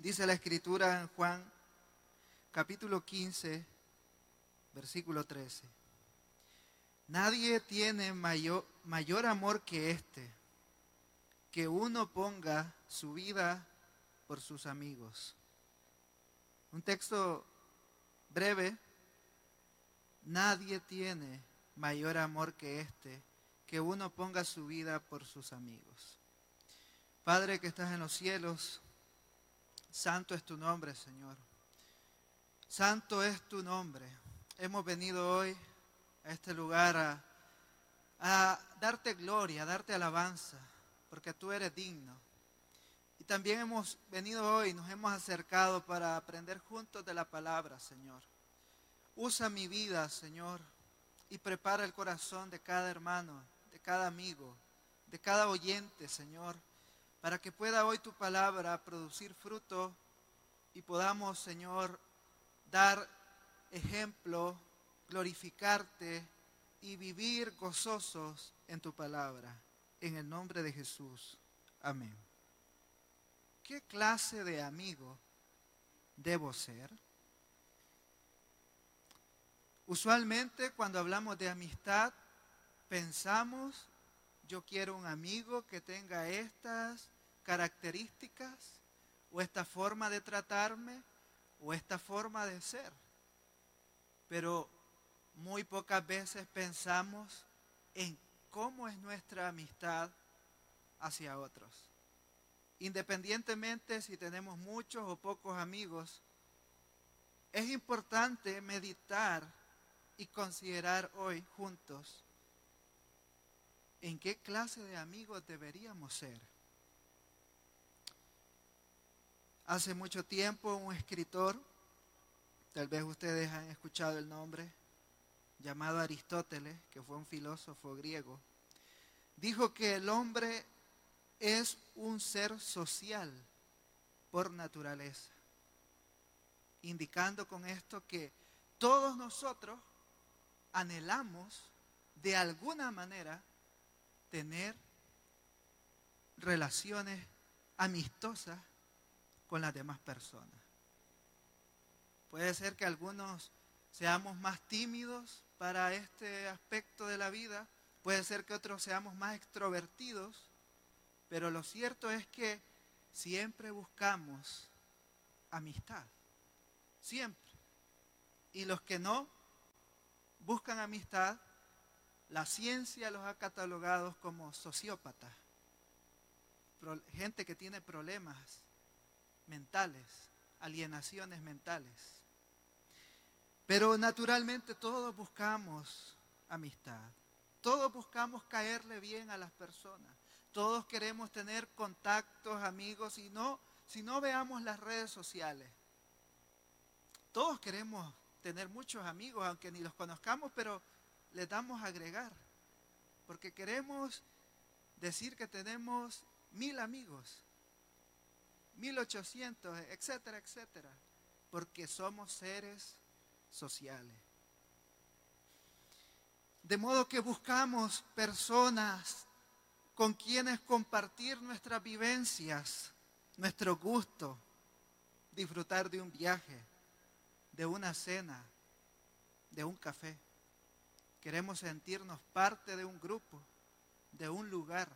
Dice la escritura en Juan capítulo 15, versículo 13. Nadie tiene mayor, mayor amor que este, que uno ponga su vida por sus amigos. Un texto breve. Nadie tiene mayor amor que este, que uno ponga su vida por sus amigos. Padre que estás en los cielos, santo es tu nombre, Señor. Santo es tu nombre. Hemos venido hoy a este lugar a, darte gloria, a darte alabanza, porque tú eres digno. Y también hemos venido hoy, nos hemos acercado para aprender juntos de la palabra, Señor. Usa mi vida, Señor, y prepara el corazón de cada hermano, de cada amigo, de cada oyente, Señor, para que pueda hoy tu palabra producir fruto y podamos, Señor, dar ejemplo, glorificarte y vivir gozosos en tu palabra. En el nombre de Jesús. Amén. ¿Qué clase de amigo debo ser? Usualmente cuando hablamos de amistad, pensamos, yo quiero un amigo que tenga estas características o esta forma de tratarme o esta forma de ser. Pero muy pocas veces pensamos en cómo es nuestra amistad hacia otros. Independientemente si tenemos muchos o pocos amigos, es importante meditar y considerar hoy juntos en qué clase de amigos deberíamos ser. Hace mucho tiempo un escritor, tal vez ustedes han escuchado el nombre, llamado Aristóteles, que fue un filósofo griego, dijo que el hombre es un ser social por naturaleza, indicando con esto que todos nosotros anhelamos de alguna manera tener relaciones amistosas con las demás personas. Puede ser que algunos seamos más tímidos para este aspecto de la vida, puede ser que otros seamos más extrovertidos, pero lo cierto es que siempre buscamos amistad. Siempre. Y los que no buscan amistad, la ciencia los ha catalogado como sociópatas. Gente que tiene problemas mentales, alienaciones mentales. Pero naturalmente todos buscamos amistad. Todos buscamos caerle bien a las personas. Todos queremos tener contactos, amigos, y no, si no veamos las redes sociales. Todos queremos tener muchos amigos, aunque ni los conozcamos, pero les damos a agregar. Porque queremos decir que tenemos mil amigos, mil ochocientos, etcétera, etcétera. Porque somos seres sociales. De modo que buscamos personas con quienes compartir nuestras vivencias, nuestro gusto, disfrutar de un viaje, de una cena, de un café. Queremos sentirnos parte de un grupo, de un lugar,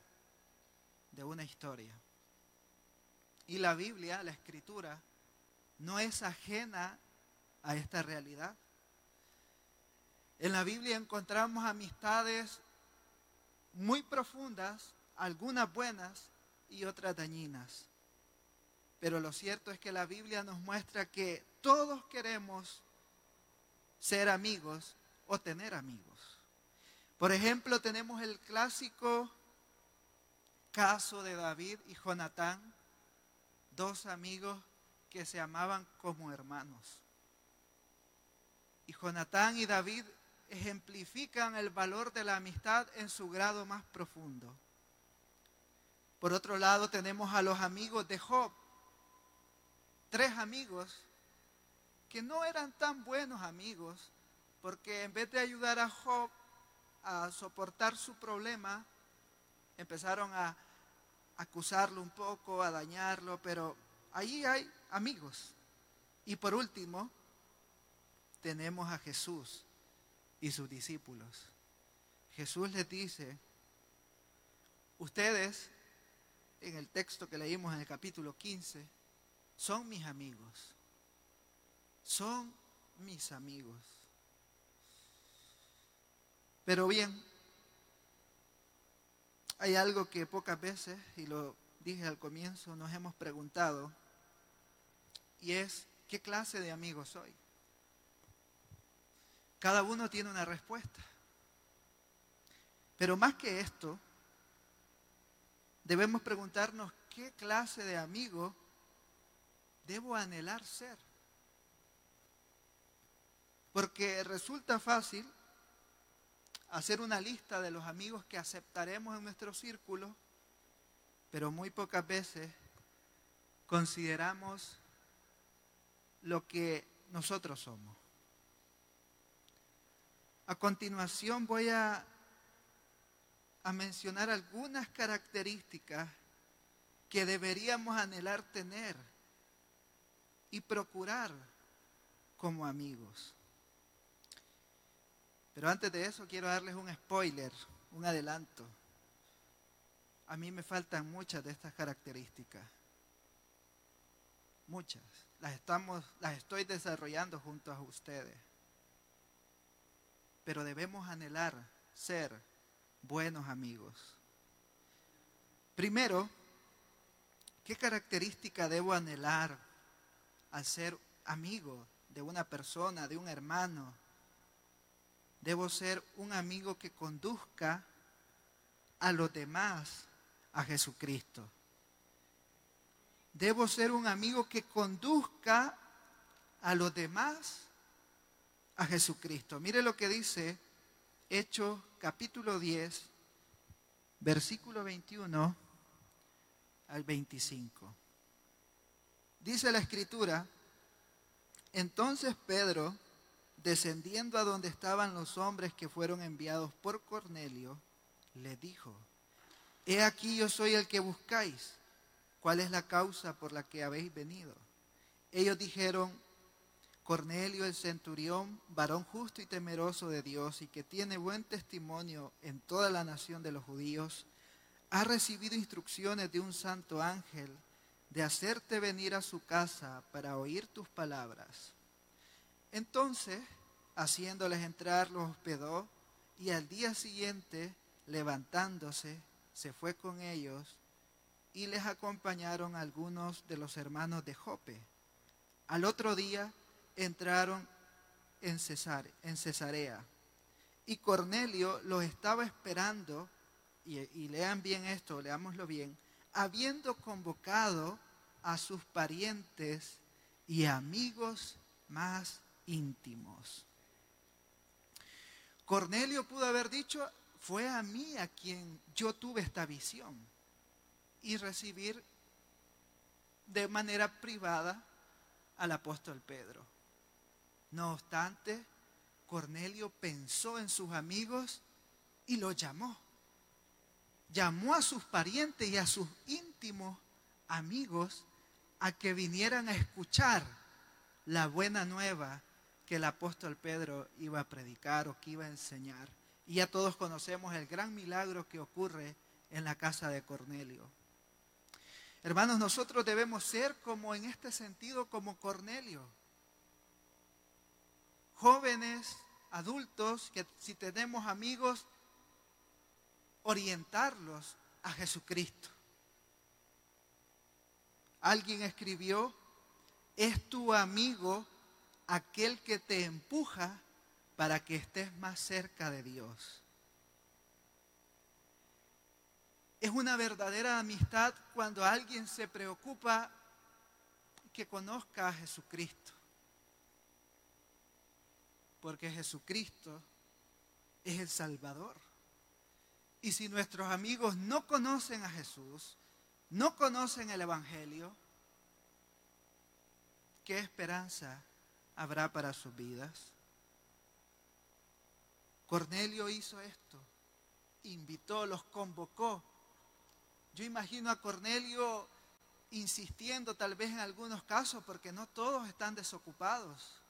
de una historia. Y la Biblia, la escritura, no es ajena a esta realidad. En la Biblia encontramos amistades muy profundas, algunas buenas y otras dañinas. Pero lo cierto es que la Biblia nos muestra que todos queremos ser amigos o tener amigos. Por ejemplo, tenemos el clásico caso de David y Jonatán, dos amigos que se amaban como hermanos. Y Jonatán y David ejemplifican el valor de la amistad en su grado más profundo. Por otro lado, tenemos a los amigos de Job, tres amigos que no eran tan buenos amigos, porque en vez de ayudar a Job a soportar su problema, empezaron a acusarlo un poco, a dañarlo, pero ahí hay amigos. Y por último, tenemos a Jesús y sus discípulos. Jesús les dice, ustedes, en el texto que leímos en el capítulo 15, son mis amigos. Son mis amigos. Pero bien, hay algo que pocas veces, y lo dije al comienzo, nos hemos preguntado, y es, ¿qué clase de amigo soy? Cada uno tiene una respuesta. Pero más que esto, debemos preguntarnos qué clase de amigo debo anhelar ser. Porque resulta fácil hacer una lista de los amigos que aceptaremos en nuestro círculo, pero muy pocas veces consideramos lo que nosotros somos. A continuación voy a, mencionar algunas características que deberíamos anhelar tener y procurar como amigos. Pero antes de eso quiero darles un spoiler, un adelanto. A mí me faltan muchas de estas características. Muchas. Las, estamos, las estoy desarrollando junto a ustedes. Pero debemos anhelar ser buenos amigos. Primero, ¿qué característica debo anhelar al ser amigo de una persona, de un hermano, Debo ser un amigo que conduzca a los demás a Jesucristo. Debo ser un amigo que conduzca a los demás a Jesucristo. Mire lo que dice Hechos capítulo 10, versículo 21 al 25. Dice la escritura, entonces Pedro descendiendo a donde estaban los hombres que fueron enviados por Cornelio, le dijo, He aquí yo soy el que buscáis. ¿Cuál es la causa por la que habéis venido? Ellos dijeron, Cornelio el centurión, varón justo y temeroso de Dios y que tiene buen testimonio en toda la nación de los judíos, ha recibido instrucciones de un santo ángel de hacerte venir a su casa para oír tus palabras. Entonces, haciéndoles entrar, los hospedó y al día siguiente, levantándose, se fue con ellos y les acompañaron algunos de los hermanos de Jope. Al otro día entraron en, en Cesarea y Cornelio los estaba esperando, y, y lean bien esto, leámoslo bien, habiendo convocado a sus parientes y amigos más íntimos. Cornelio pudo haber dicho, fue a mí a quien yo tuve esta visión y recibir de manera privada al apóstol Pedro. No obstante, Cornelio pensó en sus amigos y lo llamó. Llamó a sus parientes y a sus íntimos amigos a que vinieran a escuchar la buena nueva que el apóstol Pedro iba a predicar o que iba a enseñar. Y ya todos conocemos el gran milagro que ocurre en la casa de Cornelio. Hermanos, nosotros debemos ser como en este sentido, como Cornelio. Jóvenes, adultos, que si tenemos amigos, orientarlos a Jesucristo. Alguien escribió, es tu amigo aquel que te empuja para que estés más cerca de Dios. Es una verdadera amistad cuando alguien se preocupa que conozca a Jesucristo. Porque Jesucristo es el Salvador. Y si nuestros amigos no conocen a Jesús, no conocen el Evangelio, ¿qué esperanza habrá para sus vidas. Cornelio hizo esto, invitó, los convocó. Yo imagino a Cornelio insistiendo tal vez en algunos casos porque no todos están desocupados.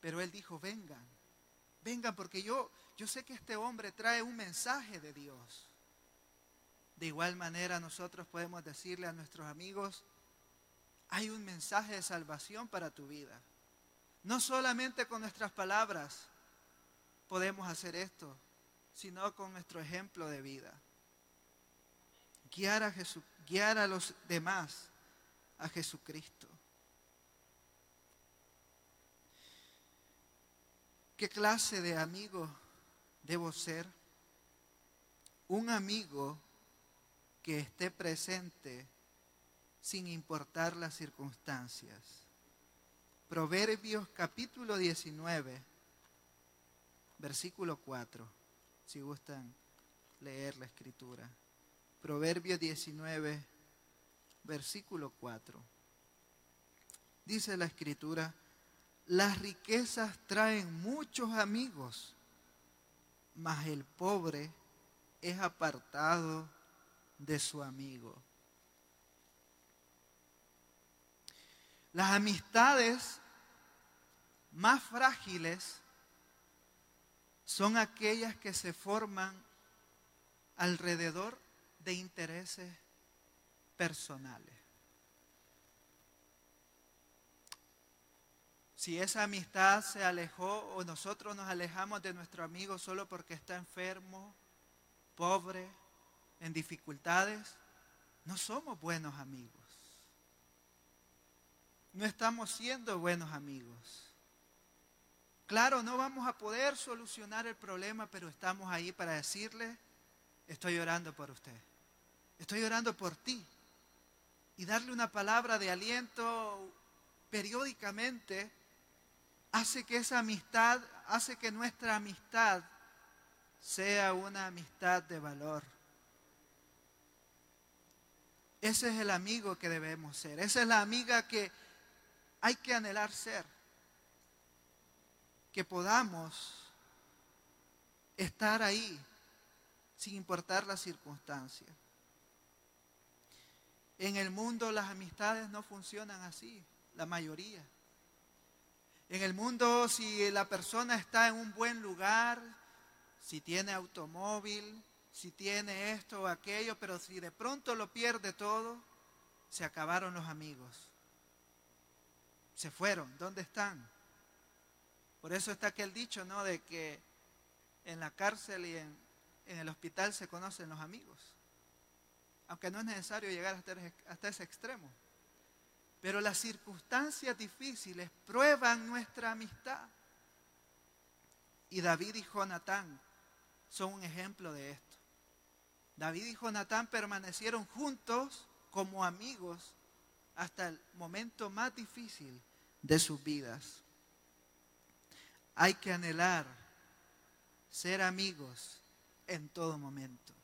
Pero él dijo, vengan, vengan porque yo, yo sé que este hombre trae un mensaje de Dios. De igual manera nosotros podemos decirle a nuestros amigos, hay un mensaje de salvación para tu vida. No solamente con nuestras palabras podemos hacer esto, sino con nuestro ejemplo de vida. Guiar a, guiar a los demás a Jesucristo. ¿Qué clase de amigo debo ser? Un amigo que esté presente sin importar las circunstancias. Proverbios capítulo 19, versículo 4, si gustan leer la escritura. Proverbios 19, versículo 4. Dice la escritura, las riquezas traen muchos amigos, mas el pobre es apartado de su amigo. Las amistades más frágiles son aquellas que se forman alrededor de intereses personales. Si esa amistad se alejó o nosotros nos alejamos de nuestro amigo solo porque está enfermo, pobre, en dificultades, no somos buenos amigos. No estamos siendo buenos amigos. Claro, no vamos a poder solucionar el problema, pero estamos ahí para decirle, estoy orando por usted. Estoy orando por ti. Y darle una palabra de aliento periódicamente hace que esa amistad, hace que nuestra amistad sea una amistad de valor. Ese es el amigo que debemos ser. Esa es la amiga que hay que anhelar ser. Que podamos estar ahí sin importar las circunstancias. En el mundo las amistades no funcionan así, la mayoría. En el mundo si la persona está en un buen lugar, si tiene automóvil, si tiene esto o aquello, pero si de pronto lo pierde todo, se acabaron los amigos. Se fueron, ¿dónde están? Por eso está aquel dicho, ¿no? De que en la cárcel y en, el hospital se conocen los amigos. Aunque no es necesario llegar hasta, hasta ese extremo. Pero las circunstancias difíciles prueban nuestra amistad. Y David y Jonatán son un ejemplo de esto. David y Jonatán permanecieron juntos como amigos hasta el momento más difícil de sus vidas. Hay que anhelar ser amigos en todo momento.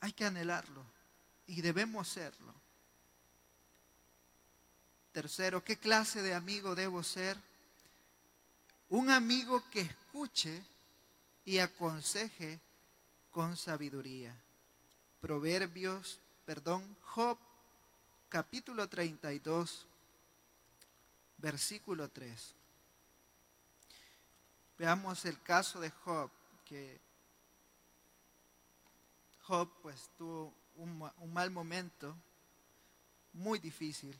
Hay que anhelarlo y debemos serlo. Tercero, ¿qué clase de amigo debo ser? Un amigo que escuche y aconseje con sabiduría. Proverbios, perdón, Job capítulo 32, versículo 3. Veamos el caso de Job, que Job pues tuvo un, mal momento, muy difícil,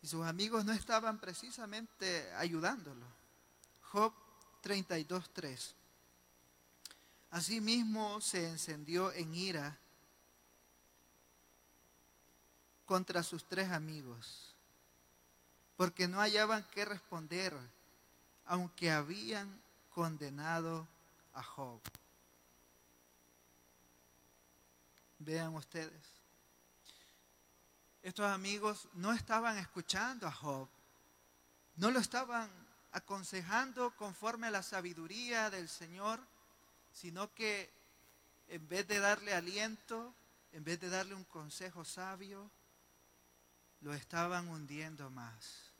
y sus amigos no estaban precisamente ayudándolo. Job 32, 3. Asimismo se encendió en ira contra sus tres amigos, porque no hallaban qué responder, aunque habían condenado a Job. Vean ustedes, estos amigos no estaban escuchando a Job, no lo estaban aconsejando conforme a la sabiduría del Señor, sino que en vez de darle aliento, en vez de darle un consejo sabio, lo estaban hundiendo más.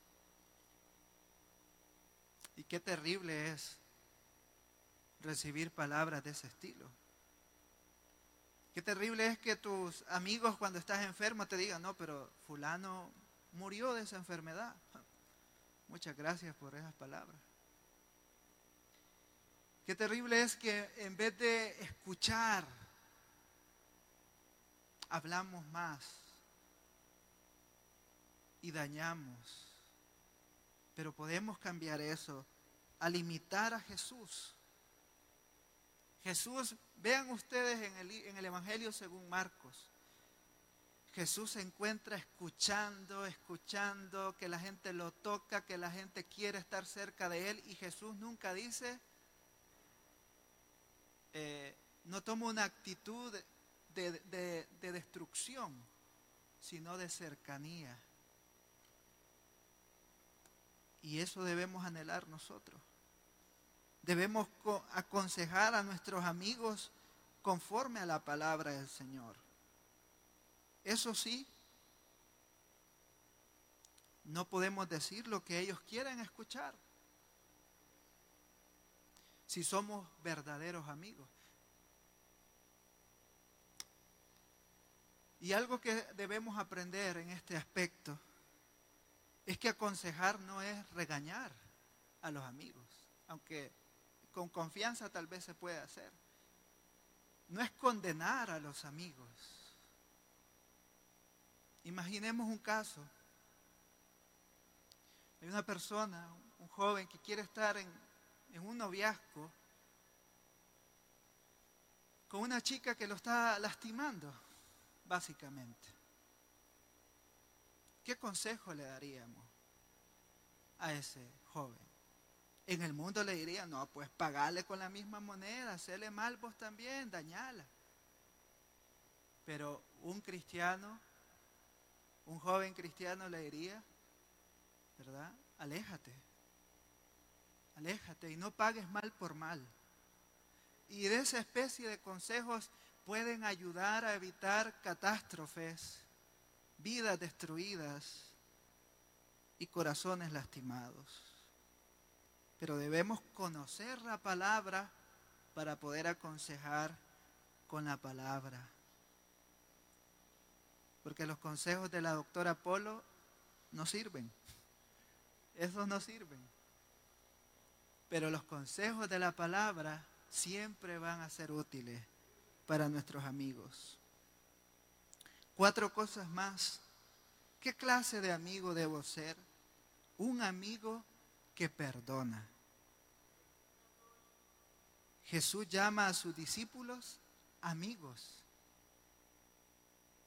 Y qué terrible es recibir palabras de ese estilo. Qué terrible es que tus amigos cuando estás enfermo te digan, no, pero fulano murió de esa enfermedad. Muchas gracias por esas palabras. Qué terrible es que en vez de escuchar, hablamos más y dañamos. Pero podemos cambiar eso al imitar a Jesús. Jesús, vean ustedes en el, en el Evangelio según Marcos, Jesús se encuentra escuchando, escuchando, que la gente lo toca, que la gente quiere estar cerca de Él y Jesús nunca dice, eh, no toma una actitud de destrucción, sino de cercanía. Y eso debemos anhelar nosotros. Debemos aconsejar a nuestros amigos conforme a la palabra del Señor. Eso sí, no podemos decir lo que ellos quieren escuchar. Si somos verdaderos amigos. Y algo que debemos aprender en este aspecto es que aconsejar no es regañar a los amigos, aunque con confianza tal vez se puede hacer. No es condenar a los amigos. Imaginemos un caso. Hay una persona, un joven que quiere estar en, en un noviazgo con una chica que lo está lastimando, básicamente. ¿Qué consejo le daríamos a ese joven? En el mundo le diría, no, pues pagarle con la misma moneda, hacerle mal vos también, dañala. Pero un cristiano, un joven cristiano le diría, ¿verdad? Aléjate, aléjate y no pagues mal por mal. Y de esa especie de consejos pueden ayudar a evitar catástrofes, vidas destruidas y corazones lastimados pero debemos conocer la palabra para poder aconsejar con la palabra. Porque los consejos de la doctora Polo no sirven. Esos no sirven. Pero los consejos de la palabra siempre van a ser útiles para nuestros amigos. Cuatro cosas más. ¿Qué clase de amigo debo ser? Un amigo que perdona. Jesús llama a sus discípulos amigos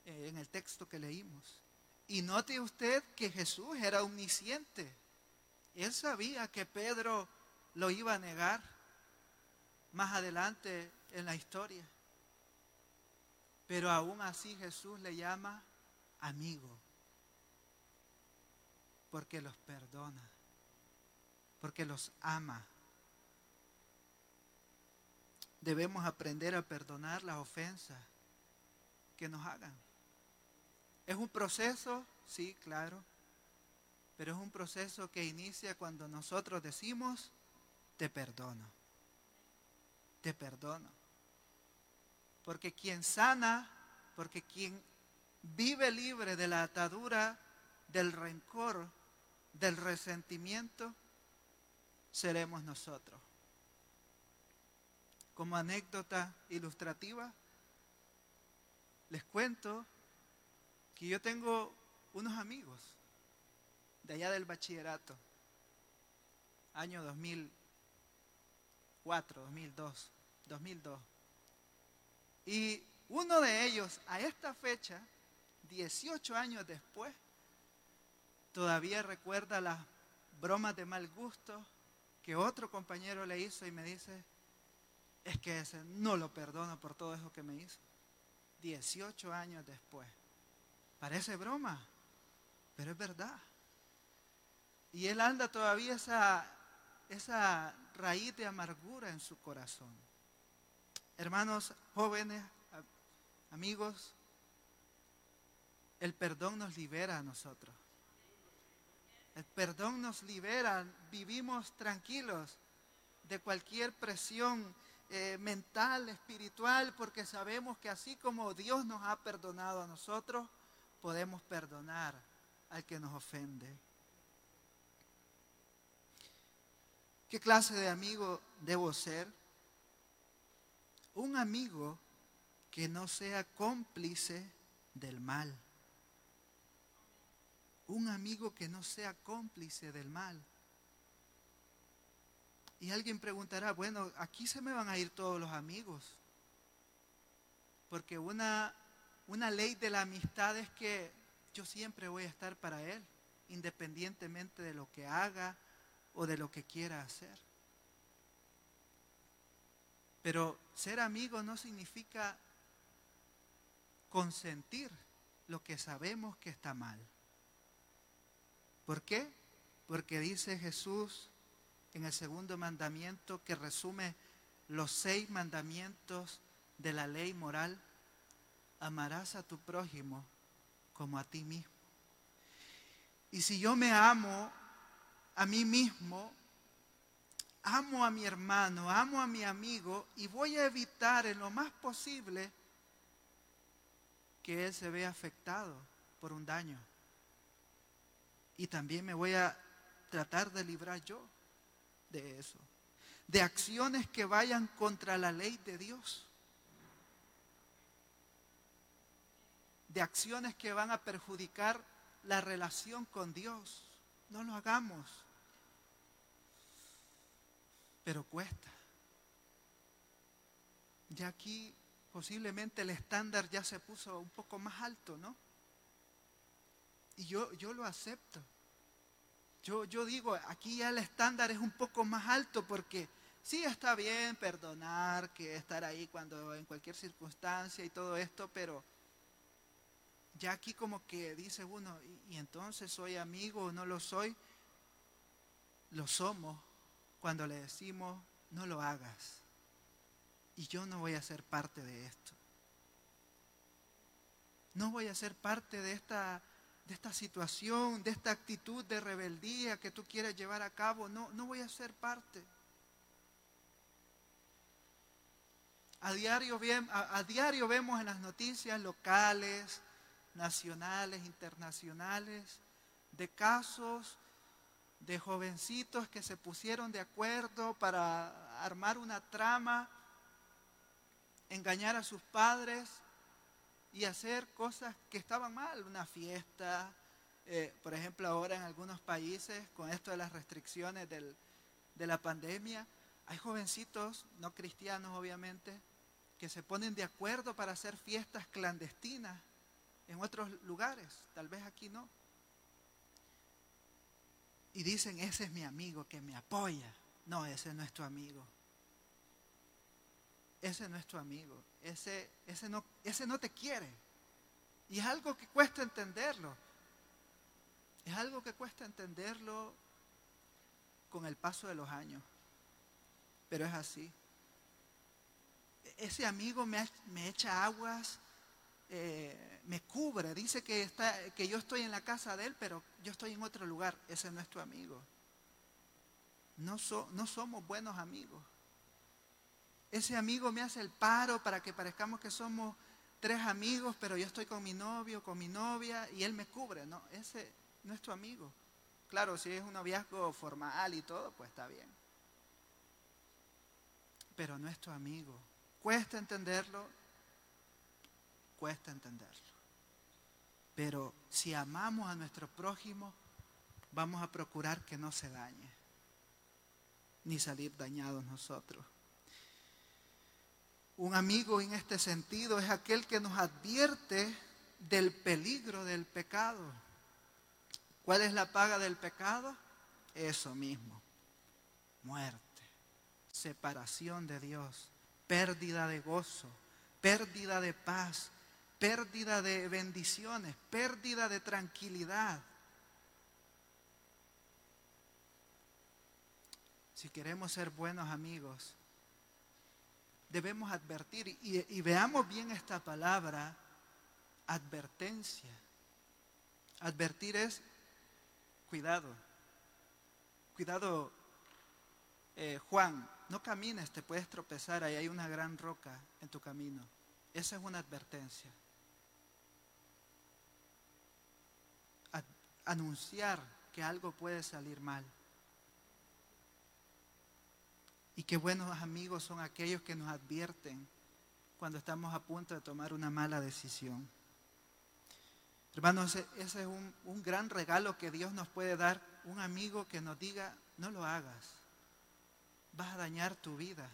eh, en el texto que leímos. Y note usted que Jesús era omnisciente. Él sabía que Pedro lo iba a negar más adelante en la historia. Pero aún así Jesús le llama amigo, porque los perdona porque los ama. Debemos aprender a perdonar las ofensas que nos hagan. Es un proceso, sí, claro, pero es un proceso que inicia cuando nosotros decimos, te perdono, te perdono. Porque quien sana, porque quien vive libre de la atadura del rencor, del resentimiento, seremos nosotros. Como anécdota ilustrativa, les cuento que yo tengo unos amigos de allá del bachillerato, año 2004, 2002, 2002. Y uno de ellos, a esta fecha, 18 años después, todavía recuerda las bromas de mal gusto, que otro compañero le hizo y me dice, es que ese no lo perdono por todo eso que me hizo. 18 años después. Parece broma, pero es verdad. Y él anda todavía esa, esa raíz de amargura en su corazón. Hermanos jóvenes, amigos, el perdón nos libera a nosotros. El perdón nos libera, vivimos tranquilos de cualquier presión eh, mental, espiritual, porque sabemos que así como Dios nos ha perdonado a nosotros, podemos perdonar al que nos ofende. ¿Qué clase de amigo debo ser? Un amigo que no sea cómplice del mal. Un amigo que no sea cómplice del mal. Y alguien preguntará, bueno, aquí se me van a ir todos los amigos. Porque una, una ley de la amistad es que yo siempre voy a estar para él, independientemente de lo que haga o de lo que quiera hacer. Pero ser amigo no significa consentir lo que sabemos que está mal. ¿Por qué? Porque dice Jesús en el segundo mandamiento que resume los seis mandamientos de la ley moral, amarás a tu prójimo como a ti mismo. Y si yo me amo a mí mismo, amo a mi hermano, amo a mi amigo y voy a evitar en lo más posible que él se vea afectado por un daño. Y también me voy a tratar de librar yo de eso. De acciones que vayan contra la ley de Dios. De acciones que van a perjudicar la relación con Dios. No lo hagamos. Pero cuesta. Ya aquí posiblemente el estándar ya se puso un poco más alto, ¿no? Y yo, yo lo acepto. Yo, digo, aquí ya el estándar es un poco más alto porque sí está bien perdonar, que estar ahí cuando en cualquier circunstancia y todo esto, pero ya aquí como que dice uno, y entonces soy amigo o no lo soy, lo somos. Cuando le decimos, no lo hagas. Y yo no voy a ser parte de esto. No voy a ser parte de esta, de esta situación, de esta actitud de rebeldía que tú quieres llevar a cabo. No, no voy a ser parte. A diario, a diario vemos en las noticias locales, nacionales, internacionales, de casos de jovencitos que se pusieron de acuerdo para armar una trama engañar a sus padres y hacer cosas que estaban mal, una fiesta, eh, por ejemplo ahora en algunos países con esto de las restricciones de la pandemia, hay jovencitos, no cristianos obviamente, que se ponen de acuerdo para hacer fiestas clandestinas en otros lugares, tal vez aquí no. Y dicen, ese es mi amigo que me apoya. No, ese no es tu amigo ese no es tu amigo, ese, ese, no, ese no te quiere. Y es algo que cuesta entenderlo. Es algo que cuesta entenderlo con el paso de los años. Pero es así. Ese amigo me, echa aguas, eh, me cubre, dice que, está, que yo estoy en la casa de él, pero yo estoy en otro lugar. Ese no es tu amigo. No, no somos buenos amigos. Ese amigo me hace el paro para que parezcamos que somos tres amigos, pero yo estoy con mi novio, con mi novia y él me cubre. No, ese no es tu amigo. Claro, si es un noviazgo formal y todo, pues está bien. Pero no es tu amigo. Cuesta entenderlo, cuesta entenderlo. Pero si amamos a nuestro prójimo, vamos a procurar que no se dañe, ni salir dañados nosotros. Un amigo en este sentido es aquel que nos advierte del peligro del pecado. ¿Cuál es la paga del pecado? Eso mismo, muerte, separación de Dios, pérdida de gozo, pérdida de paz, pérdida de bendiciones, pérdida de tranquilidad. Si queremos ser buenos amigos, debemos advertir. Y, veamos bien esta palabra, advertencia. Advertir es cuidado. Cuidado, eh, Juan, no camines, te puedes tropezar, ahí hay una gran roca en tu camino. Esa es una advertencia. anunciar que algo puede salir mal. Y qué buenos amigos son aquellos que nos advierten cuando estamos a punto de tomar una mala decisión. Hermanos, ese es un, un, gran regalo que Dios nos puede dar, un amigo que nos diga, no lo hagas, vas a dañar tu vida,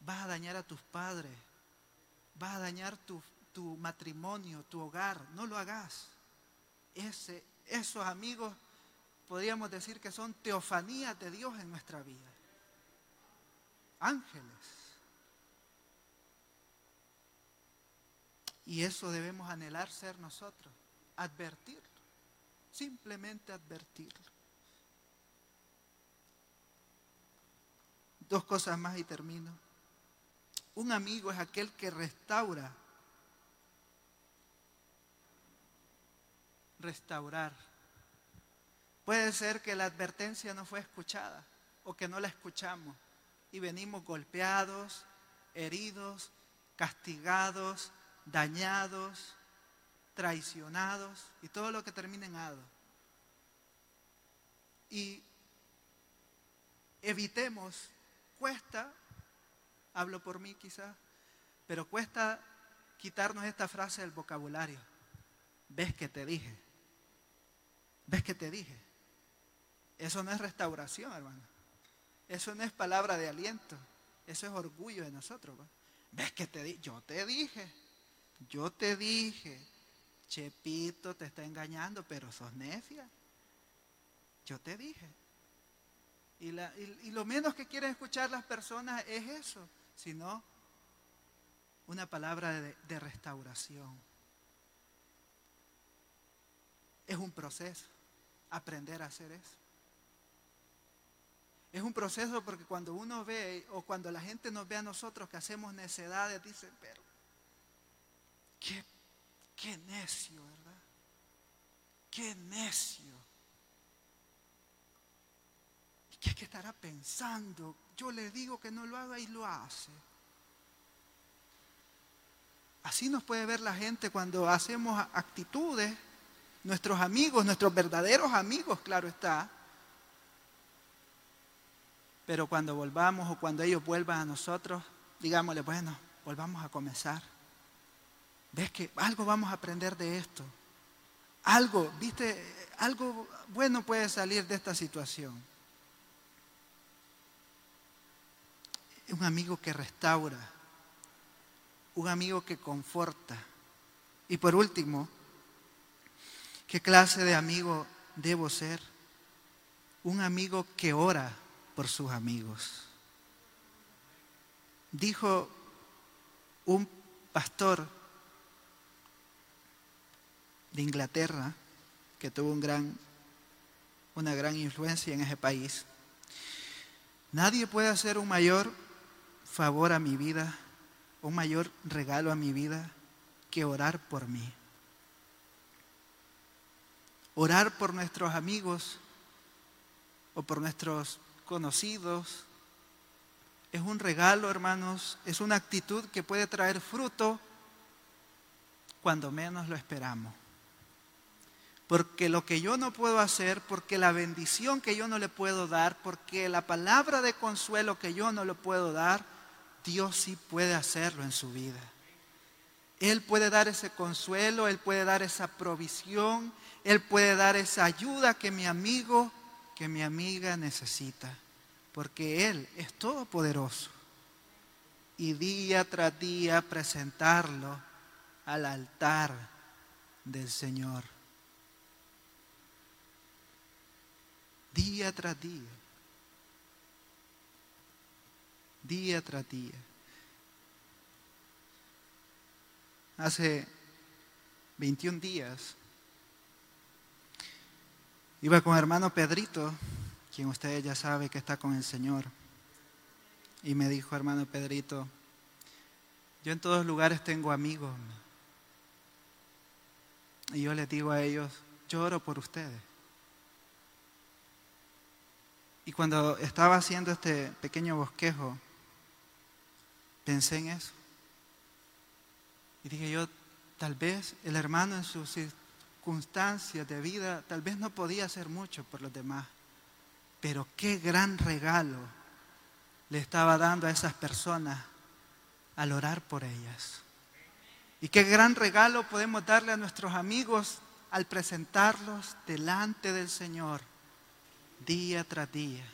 vas a dañar a tus padres, vas a dañar tu, tu matrimonio, tu hogar, no lo hagas. Ese, esos amigos podríamos decir que son teofanías de Dios en nuestra vida. Ángeles. Y eso debemos anhelar ser nosotros, advertirlo, simplemente advertirlo. Dos cosas más y termino. Un amigo es aquel que restaura. Restaurar. Puede ser que la advertencia no fue escuchada o que no la escuchamos y venimos golpeados, heridos, castigados, dañados, traicionados y todo lo que termina en ado. Y evitemos Cuesta, hablo por mí quizás, pero cuesta quitarnos esta frase del vocabulario. ¿Ves que te dije? ¿Ves que te dije? Eso no es restauración, hermano. Eso no es palabra de aliento. Eso es orgullo de nosotros. ¿Ves que te dije? Yo te dije. Yo te dije. Chepito te está engañando, pero sos necia. Yo te dije. Y, lo menos que quieren escuchar las personas es eso, sino una palabra de, de restauración. Es un proceso aprender a hacer eso. Es un proceso porque cuando uno ve o cuando la gente nos ve a nosotros que hacemos necedades, dicen, pero qué, necio, ¿verdad? Qué necio. ¿Qué, que estará pensando? Yo le digo que no lo haga y lo hace. Así nos puede ver la gente cuando hacemos actitudes, nuestros amigos, nuestros verdaderos amigos, claro está. Pero cuando volvamos o cuando ellos vuelvan a nosotros, digámosle, bueno, volvamos a comenzar. ¿Ves que algo vamos a aprender de esto? Algo, viste, algo bueno puede salir de esta situación. un amigo que restaura, un amigo que conforta. Y por último, ¿qué clase de amigo debo ser? Un amigo que ora por sus amigos. Dijo un pastor de Inglaterra que tuvo un gran, una gran influencia en ese país. Nadie puede hacer un mayor favor a mi vida, un mayor regalo a mi vida que orar por mí. Orar por nuestros amigos o por nuestros conocidos es un regalo, hermanos, es una actitud que puede traer fruto cuando menos lo esperamos. Porque lo que yo no puedo hacer, porque la bendición que yo no le puedo dar, porque la palabra de consuelo que yo no le puedo dar, Dios sí puede hacerlo en su vida. Él puede dar ese consuelo, Él puede dar esa provisión, Él puede dar esa ayuda que mi amigo, que mi amiga necesita, porque Él es todopoderoso. Y día tras día presentarlo al altar del Señor. Día tras día día tras día. Hace 21 días iba con hermano Pedrito, quien ustedes ya sabe que está con el Señor, y me dijo, hermano Pedrito, yo en todos lugares tengo amigos. Y yo les digo a ellos, lloro por ustedes. Y cuando estaba haciendo este pequeño bosquejo, pensé en eso. Y dije yo, tal vez el hermano en sus circunstancias de vida, tal vez no podía hacer mucho por los demás, pero qué gran regalo le estaba dando a esas personas al orar por ellas. Y qué gran regalo podemos darle a nuestros amigos al presentarlos delante del Señor día tras día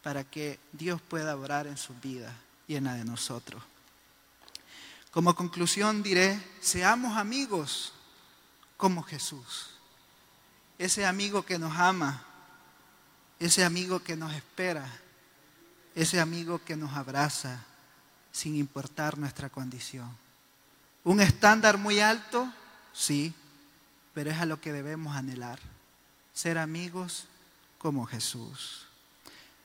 para que Dios pueda orar en su vida y en la de nosotros. Como conclusión diré, seamos amigos como Jesús. Ese amigo que nos ama, ese amigo que nos espera, ese amigo que nos abraza sin importar nuestra condición. Un estándar muy alto, sí, pero es a lo que debemos anhelar, ser amigos como Jesús.